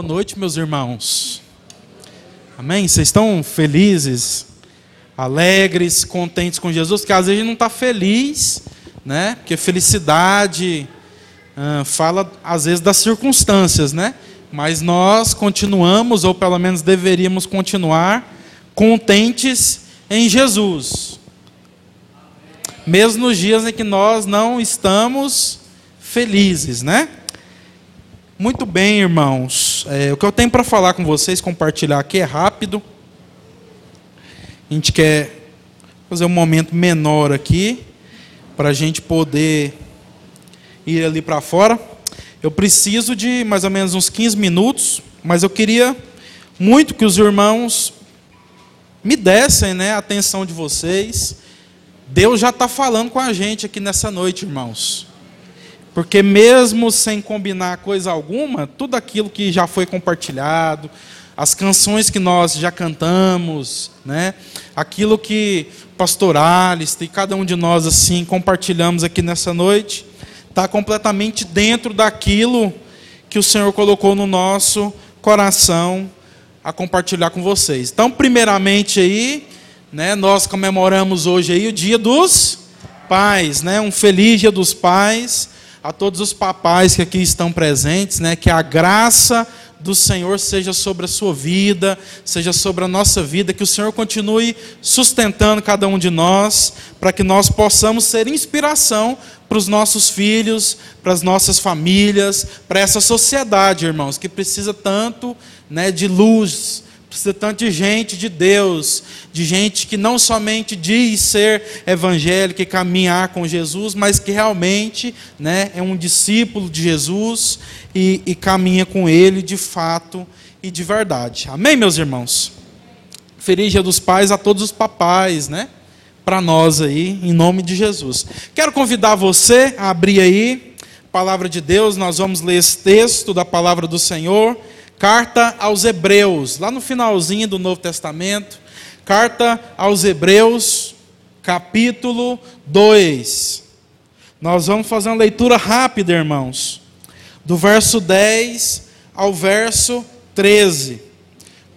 Boa noite, meus irmãos. Amém? Vocês estão felizes, alegres, contentes com Jesus? Porque às vezes a gente não está feliz, né? Porque felicidade ah, fala às vezes das circunstâncias, né? Mas nós continuamos, ou pelo menos deveríamos continuar, contentes em Jesus. Mesmo nos dias em que nós não estamos felizes, né? Muito bem, irmãos. É, o que eu tenho para falar com vocês, compartilhar aqui é rápido. A gente quer fazer um momento menor aqui, para a gente poder ir ali para fora. Eu preciso de mais ou menos uns 15 minutos, mas eu queria muito que os irmãos me dessem né, a atenção de vocês. Deus já está falando com a gente aqui nessa noite, irmãos. Porque mesmo sem combinar coisa alguma, tudo aquilo que já foi compartilhado, as canções que nós já cantamos, né? Aquilo que pastor Alice e cada um de nós assim compartilhamos aqui nessa noite, está completamente dentro daquilo que o Senhor colocou no nosso coração a compartilhar com vocês. Então, primeiramente aí, né, nós comemoramos hoje aí o Dia dos Pais, né? Um feliz Dia dos Pais a todos os papais que aqui estão presentes, né, que a graça do Senhor seja sobre a sua vida, seja sobre a nossa vida, que o Senhor continue sustentando cada um de nós, para que nós possamos ser inspiração para os nossos filhos, para as nossas famílias, para essa sociedade, irmãos, que precisa tanto né, de luz, Precisa tanto de gente de Deus, de gente que não somente diz ser evangélica e caminhar com Jesus, mas que realmente né, é um discípulo de Jesus e, e caminha com Ele de fato e de verdade. Amém, meus irmãos? Feliz Dia dos Pais a todos os papais, né? Para nós aí, em nome de Jesus. Quero convidar você a abrir aí, palavra de Deus, nós vamos ler esse texto da palavra do Senhor Carta aos Hebreus, lá no finalzinho do Novo Testamento, carta aos Hebreus, capítulo 2. Nós vamos fazer uma leitura rápida, irmãos, do verso 10 ao verso 13.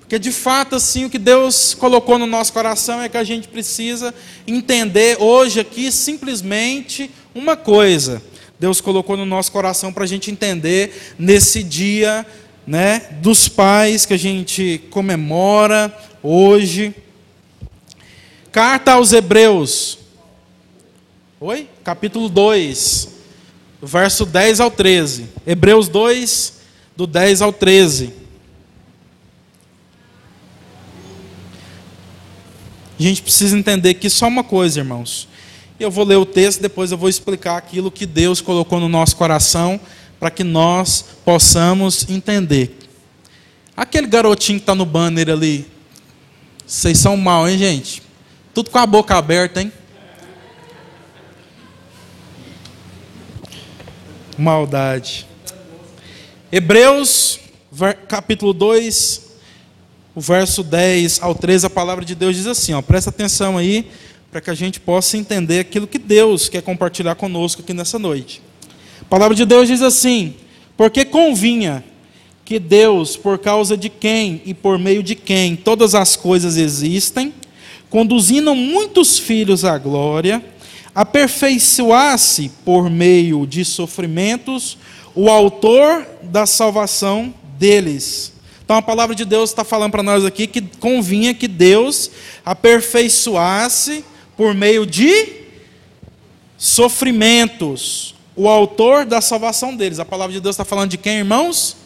Porque de fato, assim, o que Deus colocou no nosso coração é que a gente precisa entender hoje aqui simplesmente uma coisa. Deus colocou no nosso coração para a gente entender nesse dia né, dos pais que a gente comemora hoje. Carta aos Hebreus. Oi? Capítulo 2, verso 10 ao 13. Hebreus 2, do 10 ao 13. A gente precisa entender que só uma coisa, irmãos. Eu vou ler o texto, depois eu vou explicar aquilo que Deus colocou no nosso coração para que nós possamos entender. Aquele garotinho que está no banner ali, vocês são mal, hein, gente? Tudo com a boca aberta, hein? Maldade. Hebreus, capítulo 2, o verso 10 ao 13, a palavra de Deus diz assim: ó, presta atenção aí, para que a gente possa entender aquilo que Deus quer compartilhar conosco aqui nessa noite. A palavra de Deus diz assim: Porque convinha que Deus, por causa de quem e por meio de quem todas as coisas existem, conduzindo muitos filhos à glória, aperfeiçoasse por meio de sofrimentos o autor da salvação deles. Então a palavra de Deus está falando para nós aqui que convinha que Deus aperfeiçoasse por meio de sofrimentos o autor da salvação deles. A palavra de Deus está falando de quem, irmãos?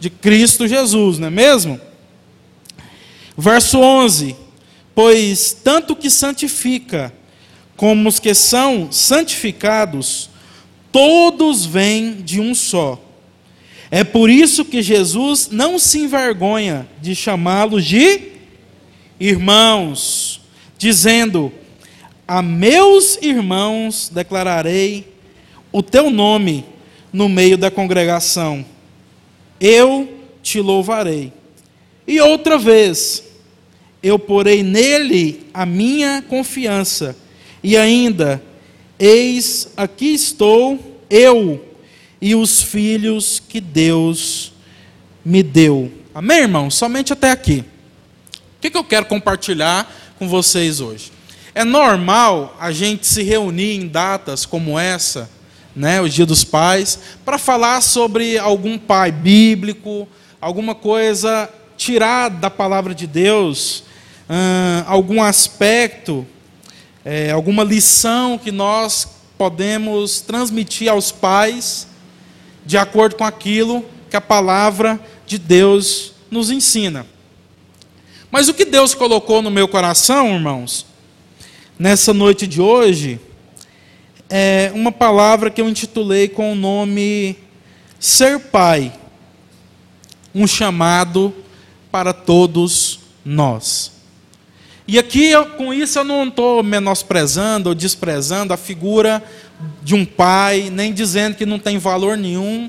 De Cristo Jesus, não é mesmo? Verso 11: Pois tanto que santifica, como os que são santificados, todos vêm de um só. É por isso que Jesus não se envergonha de chamá-los de irmãos, dizendo: A meus irmãos declararei o teu nome no meio da congregação. Eu te louvarei. E outra vez, eu porei nele a minha confiança. E ainda, eis aqui estou eu e os filhos que Deus me deu. Amém, irmão? Somente até aqui. O que, que eu quero compartilhar com vocês hoje? É normal a gente se reunir em datas como essa, né, o Dia dos Pais, para falar sobre algum pai bíblico, alguma coisa tirada da palavra de Deus, hum, algum aspecto, é, alguma lição que nós podemos transmitir aos pais de acordo com aquilo que a palavra de Deus nos ensina. Mas o que Deus colocou no meu coração, irmãos, nessa noite de hoje, é uma palavra que eu intitulei com o nome Ser Pai, um chamado para todos nós. E aqui, com isso, eu não estou menosprezando ou desprezando a figura de um pai, nem dizendo que não tem valor nenhum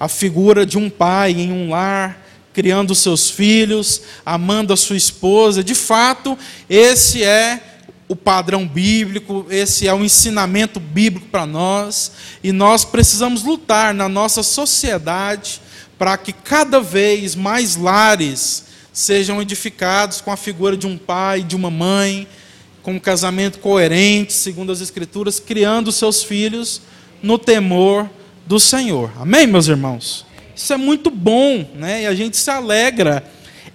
a figura de um pai em um lar, criando seus filhos, amando a sua esposa. De fato, esse é o padrão bíblico, esse é o ensinamento bíblico para nós, e nós precisamos lutar na nossa sociedade para que cada vez mais lares sejam edificados com a figura de um pai, de uma mãe, com um casamento coerente, segundo as Escrituras, criando seus filhos no temor do Senhor. Amém, meus irmãos? Isso é muito bom, né? E a gente se alegra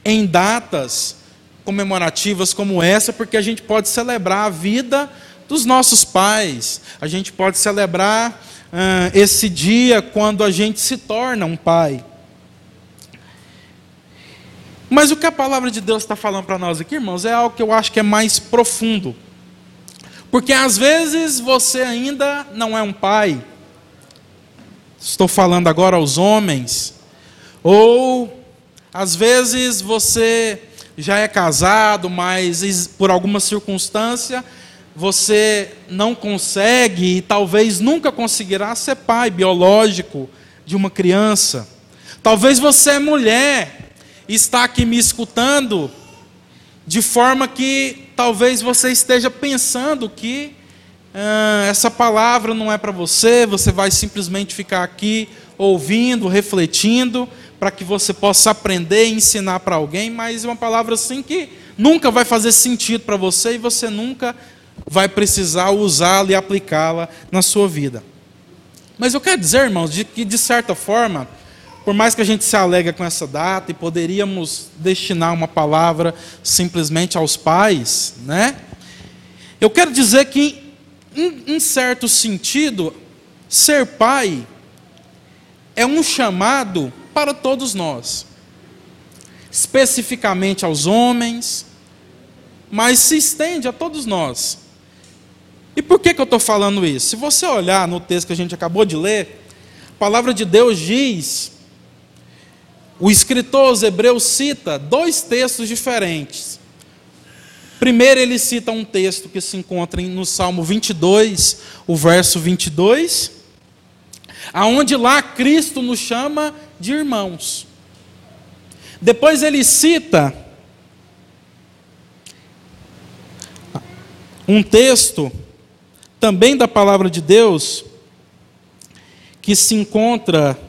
em datas comemorativas como essa, porque a gente pode celebrar a vida dos nossos pais, a gente pode celebrar uh, esse dia quando a gente se torna um pai. Mas o que a palavra de Deus está falando para nós aqui, irmãos, é algo que eu acho que é mais profundo. Porque às vezes você ainda não é um pai, estou falando agora aos homens, ou às vezes você já é casado, mas por alguma circunstância você não consegue e talvez nunca conseguirá ser pai biológico de uma criança. Talvez você é mulher e está aqui me escutando de forma que talvez você esteja pensando que ah, essa palavra não é para você, você vai simplesmente ficar aqui ouvindo, refletindo, para que você possa aprender e ensinar para alguém, mas é uma palavra assim que nunca vai fazer sentido para você e você nunca vai precisar usá-la e aplicá-la na sua vida. Mas eu quero dizer, irmãos, de que de certa forma, por mais que a gente se alega com essa data e poderíamos destinar uma palavra simplesmente aos pais, né? Eu quero dizer que em, em certo sentido, ser pai é um chamado para todos nós, especificamente aos homens, mas se estende a todos nós. E por que, que eu estou falando isso? Se você olhar no texto que a gente acabou de ler, a palavra de Deus diz, o escritor aos Hebreus cita dois textos diferentes. Primeiro, ele cita um texto que se encontra no Salmo 22, o verso 22, aonde lá Cristo nos chama de irmãos. Depois ele cita um texto também da palavra de Deus que se encontra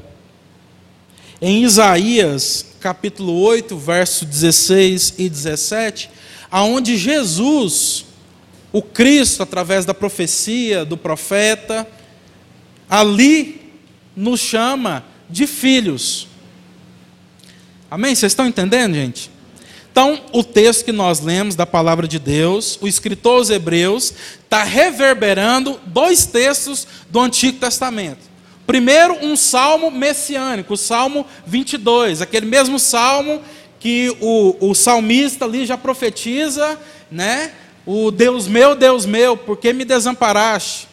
em Isaías, capítulo 8, verso 16 e 17, aonde Jesus, o Cristo, através da profecia do profeta, ali nos chama de filhos. Amém? Vocês estão entendendo, gente? Então, o texto que nós lemos da palavra de Deus, o escritor aos Hebreus, está reverberando dois textos do Antigo Testamento. Primeiro, um salmo messiânico, o Salmo 22, aquele mesmo salmo que o, o salmista ali já profetiza, né? O Deus meu, Deus meu, por que me desamparaste?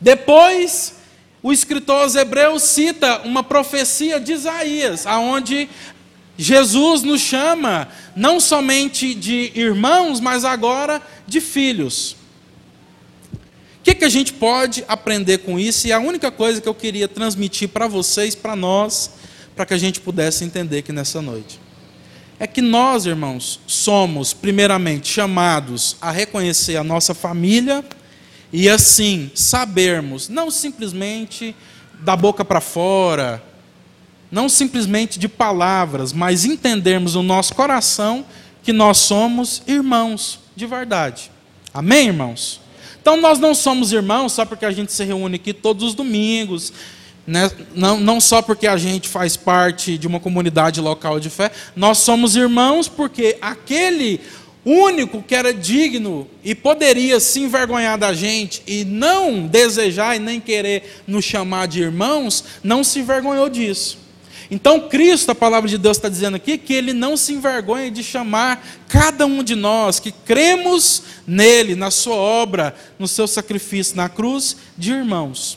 Depois, o escritor aos Hebreus cita uma profecia de Isaías, aonde Jesus nos chama não somente de irmãos, mas agora de filhos. O que, que a gente pode aprender com isso? E a única coisa que eu queria transmitir para vocês, para nós, para que a gente pudesse entender aqui nessa noite. É que nós, irmãos, somos, primeiramente, chamados a reconhecer a nossa família e, assim, sabermos, não simplesmente da boca para fora, não simplesmente de palavras, mas entendermos no nosso coração que nós somos irmãos de verdade. Amém, irmãos? Então nós não somos irmãos só porque a gente se reúne aqui todos os domingos, né? não, não só porque a gente faz parte de uma comunidade local de fé, nós somos irmãos porque aquele único que era digno e poderia se envergonhar da gente e não desejar e nem querer nos chamar de irmãos, não se envergonhou disso. Então, Cristo, a palavra de Deus está dizendo aqui, que Ele não se envergonha de chamar cada um de nós que cremos nele, na Sua obra, no seu sacrifício na cruz, de irmãos.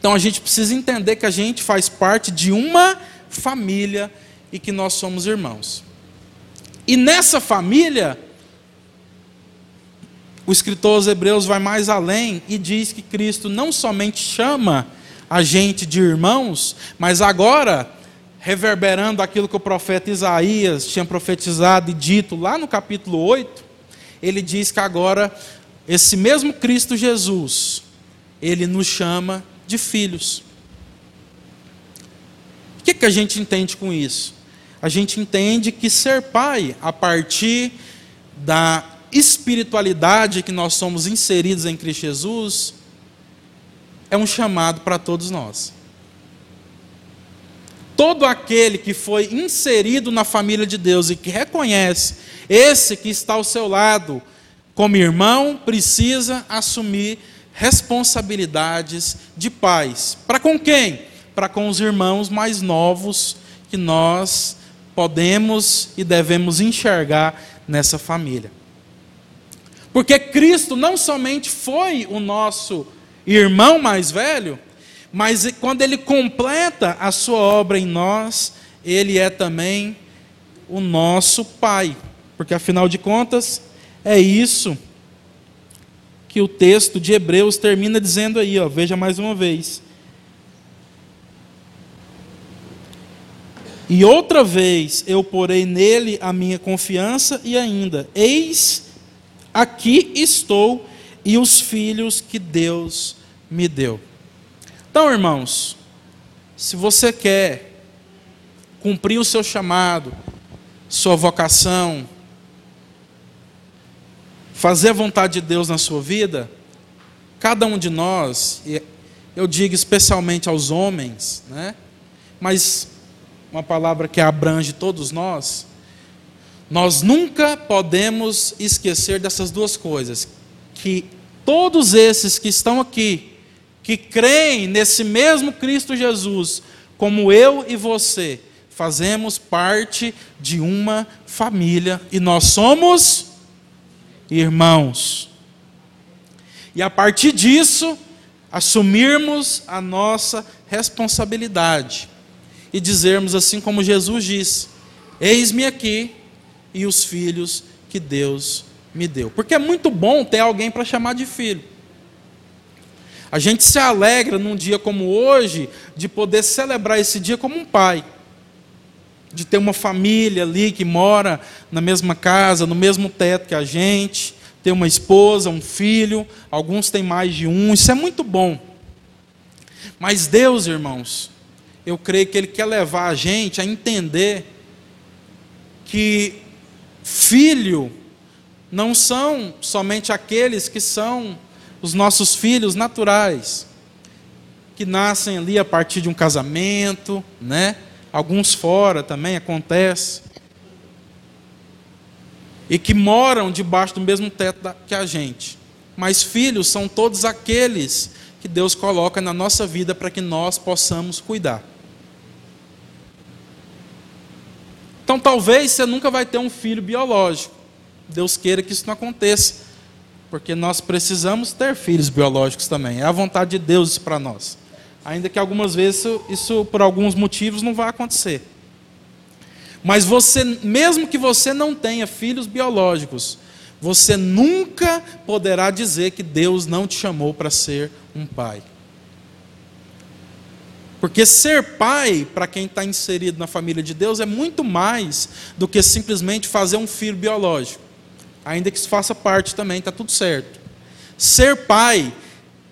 Então, a gente precisa entender que a gente faz parte de uma família e que nós somos irmãos. E nessa família, o escritor aos Hebreus vai mais além e diz que Cristo não somente chama a gente de irmãos, mas agora, reverberando aquilo que o profeta Isaías tinha profetizado e dito lá no capítulo 8, ele diz que agora, esse mesmo Cristo Jesus, ele nos chama de filhos. O que, que a gente entende com isso? A gente entende que ser pai, a partir da espiritualidade que nós somos inseridos em Cristo Jesus, é um chamado para todos nós. Todo aquele que foi inserido na família de Deus e que reconhece esse que está ao seu lado como irmão, precisa assumir responsabilidades de pais. Para com quem? Para com os irmãos mais novos que nós podemos e devemos enxergar nessa família. Porque Cristo não somente foi o nosso irmão mais velho, mas quando ele completa a sua obra em nós, ele é também o nosso pai. Porque afinal de contas, é isso que o texto de Hebreus termina dizendo aí, ó, veja mais uma vez. E outra vez eu porei nele a minha confiança, e ainda, eis aqui estou e os filhos que Deus me deu. Então, irmãos, se você quer cumprir o seu chamado, sua vocação, fazer a vontade de Deus na sua vida, cada um de nós, eu digo especialmente aos homens, né? mas uma palavra que abrange todos nós, nós nunca podemos esquecer dessas duas coisas: que todos esses que estão aqui, que creem nesse mesmo Cristo Jesus, como eu e você, fazemos parte de uma família e nós somos irmãos. E a partir disso, assumirmos a nossa responsabilidade e dizermos assim como Jesus disse: Eis-me aqui e os filhos que Deus me deu. Porque é muito bom ter alguém para chamar de filho. A gente se alegra num dia como hoje de poder celebrar esse dia como um pai. De ter uma família ali que mora na mesma casa, no mesmo teto que a gente, ter uma esposa, um filho, alguns têm mais de um, isso é muito bom. Mas Deus, irmãos, eu creio que Ele quer levar a gente a entender que filho não são somente aqueles que são os nossos filhos naturais, que nascem ali a partir de um casamento, né? Alguns fora também acontece. E que moram debaixo do mesmo teto que a gente. Mas filhos são todos aqueles que Deus coloca na nossa vida para que nós possamos cuidar. Então talvez você nunca vai ter um filho biológico. Deus queira que isso não aconteça. Porque nós precisamos ter filhos biológicos também. É a vontade de Deus para nós. Ainda que algumas vezes isso, isso, por alguns motivos, não vai acontecer. Mas você, mesmo que você não tenha filhos biológicos, você nunca poderá dizer que Deus não te chamou para ser um pai. Porque ser pai, para quem está inserido na família de Deus, é muito mais do que simplesmente fazer um filho biológico ainda que isso faça parte também, está tudo certo. Ser pai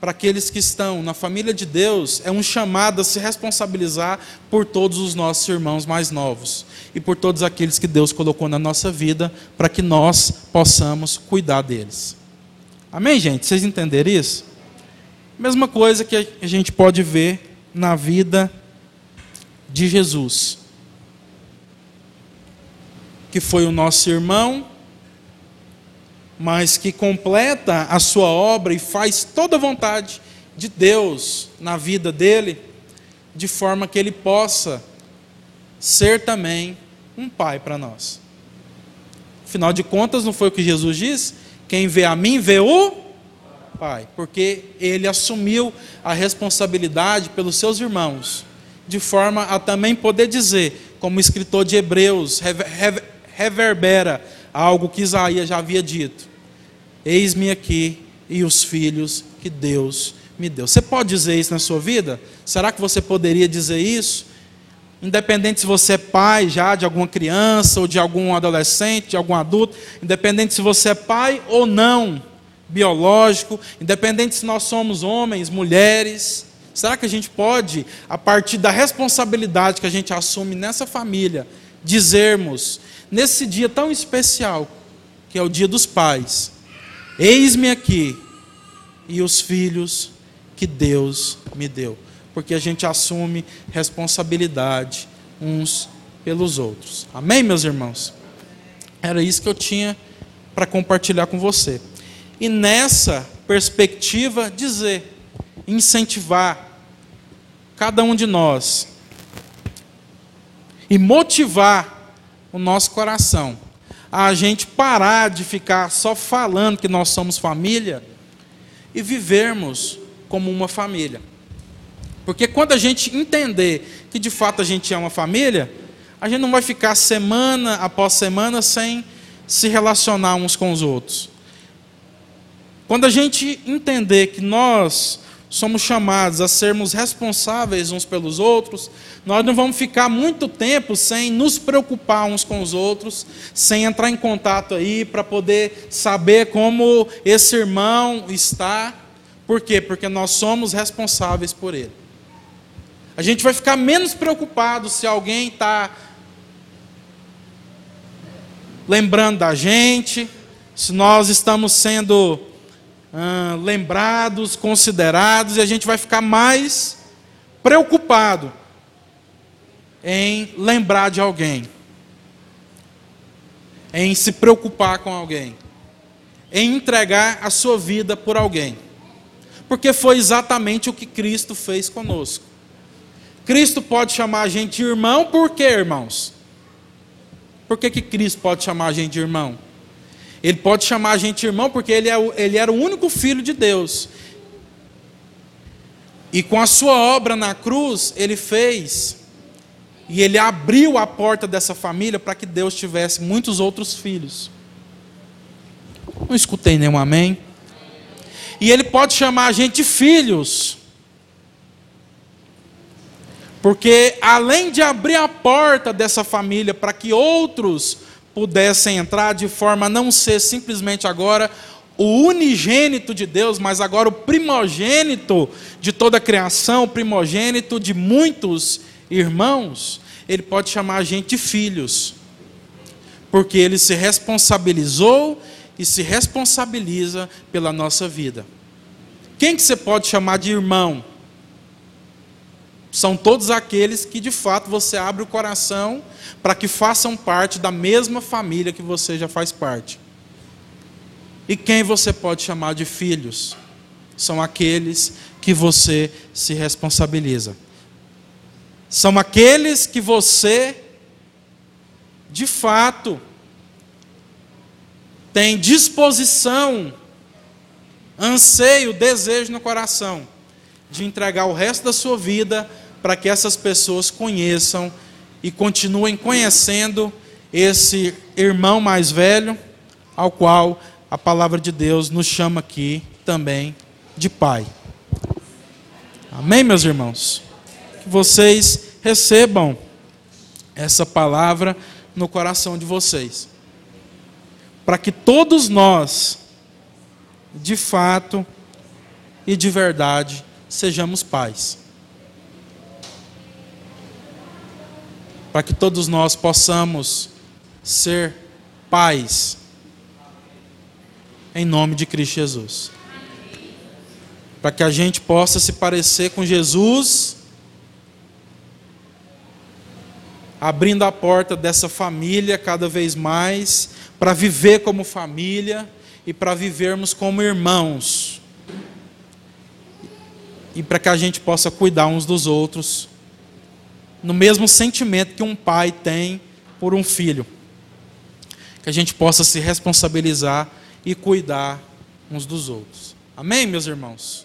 para aqueles que estão na família de Deus é um chamado a se responsabilizar por todos os nossos irmãos mais novos e por todos aqueles que Deus colocou na nossa vida para que nós possamos cuidar deles. Amém, gente? Vocês entenderam isso? Mesma coisa que a gente pode ver na vida de Jesus, que foi o nosso irmão mas que completa a sua obra e faz toda a vontade de Deus na vida dele, de forma que ele possa ser também um pai para nós. Afinal de contas, não foi o que Jesus disse? Quem vê a mim, vê o Pai, porque ele assumiu a responsabilidade pelos seus irmãos, de forma a também poder dizer, como escritor de Hebreus reverbera algo que Isaías já havia dito: Eis-me aqui e os filhos que Deus me deu. Você pode dizer isso na sua vida? Será que você poderia dizer isso? Independente se você é pai já de alguma criança ou de algum adolescente, de algum adulto, independente se você é pai ou não, biológico, independente se nós somos homens, mulheres, será que a gente pode, a partir da responsabilidade que a gente assume nessa família, dizermos nesse dia tão especial, que é o dia dos pais: Eis-me aqui e os filhos que Deus me deu. Porque a gente assume responsabilidade uns pelos outros. Amém, meus irmãos? Era isso que eu tinha para compartilhar com você. E nessa perspectiva, dizer, incentivar cada um de nós e motivar o nosso coração a gente parar de ficar só falando que nós somos família e vivermos como uma família. Porque quando a gente entender que de fato a gente é uma família, a gente não vai ficar semana após semana sem se relacionar uns com os outros. Quando a gente entender que nós somos chamados a sermos responsáveis uns pelos outros, nós não vamos ficar muito tempo sem nos preocupar uns com os outros, sem entrar em contato aí para poder saber como esse irmão está. Por quê? Porque nós somos responsáveis por ele. A gente vai ficar menos preocupado se alguém está lembrando da gente, se nós estamos sendo ah, lembrados, considerados, e a gente vai ficar mais preocupado em lembrar de alguém, em se preocupar com alguém, em entregar a sua vida por alguém, porque foi exatamente o que Cristo fez conosco. Cristo pode chamar a gente de irmão, por quê, irmãos? Por que, que Cristo pode chamar a gente de irmão? Ele pode chamar a gente irmão porque ele, é, ele era o único filho de Deus. E com a sua obra na cruz, ele fez e ele abriu a porta dessa família para que Deus tivesse muitos outros filhos. Não escutei nenhum amém. E ele pode chamar a gente de filhos. Porque além de abrir a porta dessa família para que outros pudessem entrar de forma a não ser simplesmente agora o unigênito de Deus, mas agora o primogênito de toda a criação, o primogênito de muitos irmãos, ele pode chamar a gente de filhos, porque ele se responsabilizou e se responsabiliza pela nossa vida. Quem que você pode chamar de irmão? São todos aqueles que de fato você abre o coração para que façam parte da mesma família que você já faz parte. E quem você pode chamar de filhos? São aqueles que você se responsabiliza. São aqueles que você, de fato, tem disposição, anseio, desejo no coração de entregar o resto da sua vida para que essas pessoas conheçam e continuem conhecendo esse irmão mais velho, ao qual a palavra de Deus nos chama aqui também de pai. Amém, meus irmãos? Que vocês recebam essa palavra no coração de vocês, para que todos nós, de fato, e de verdade sejamos pais. Para que todos nós possamos ser pais em nome de Cristo Jesus. Para que a gente possa se parecer com Jesus, abrindo a porta dessa família cada vez mais, para viver como família e para vivermos como irmãos. E para que a gente possa cuidar uns dos outros, no mesmo sentimento que um pai tem por um filho. Que a gente possa se responsabilizar e cuidar uns dos outros. Amém, meus irmãos?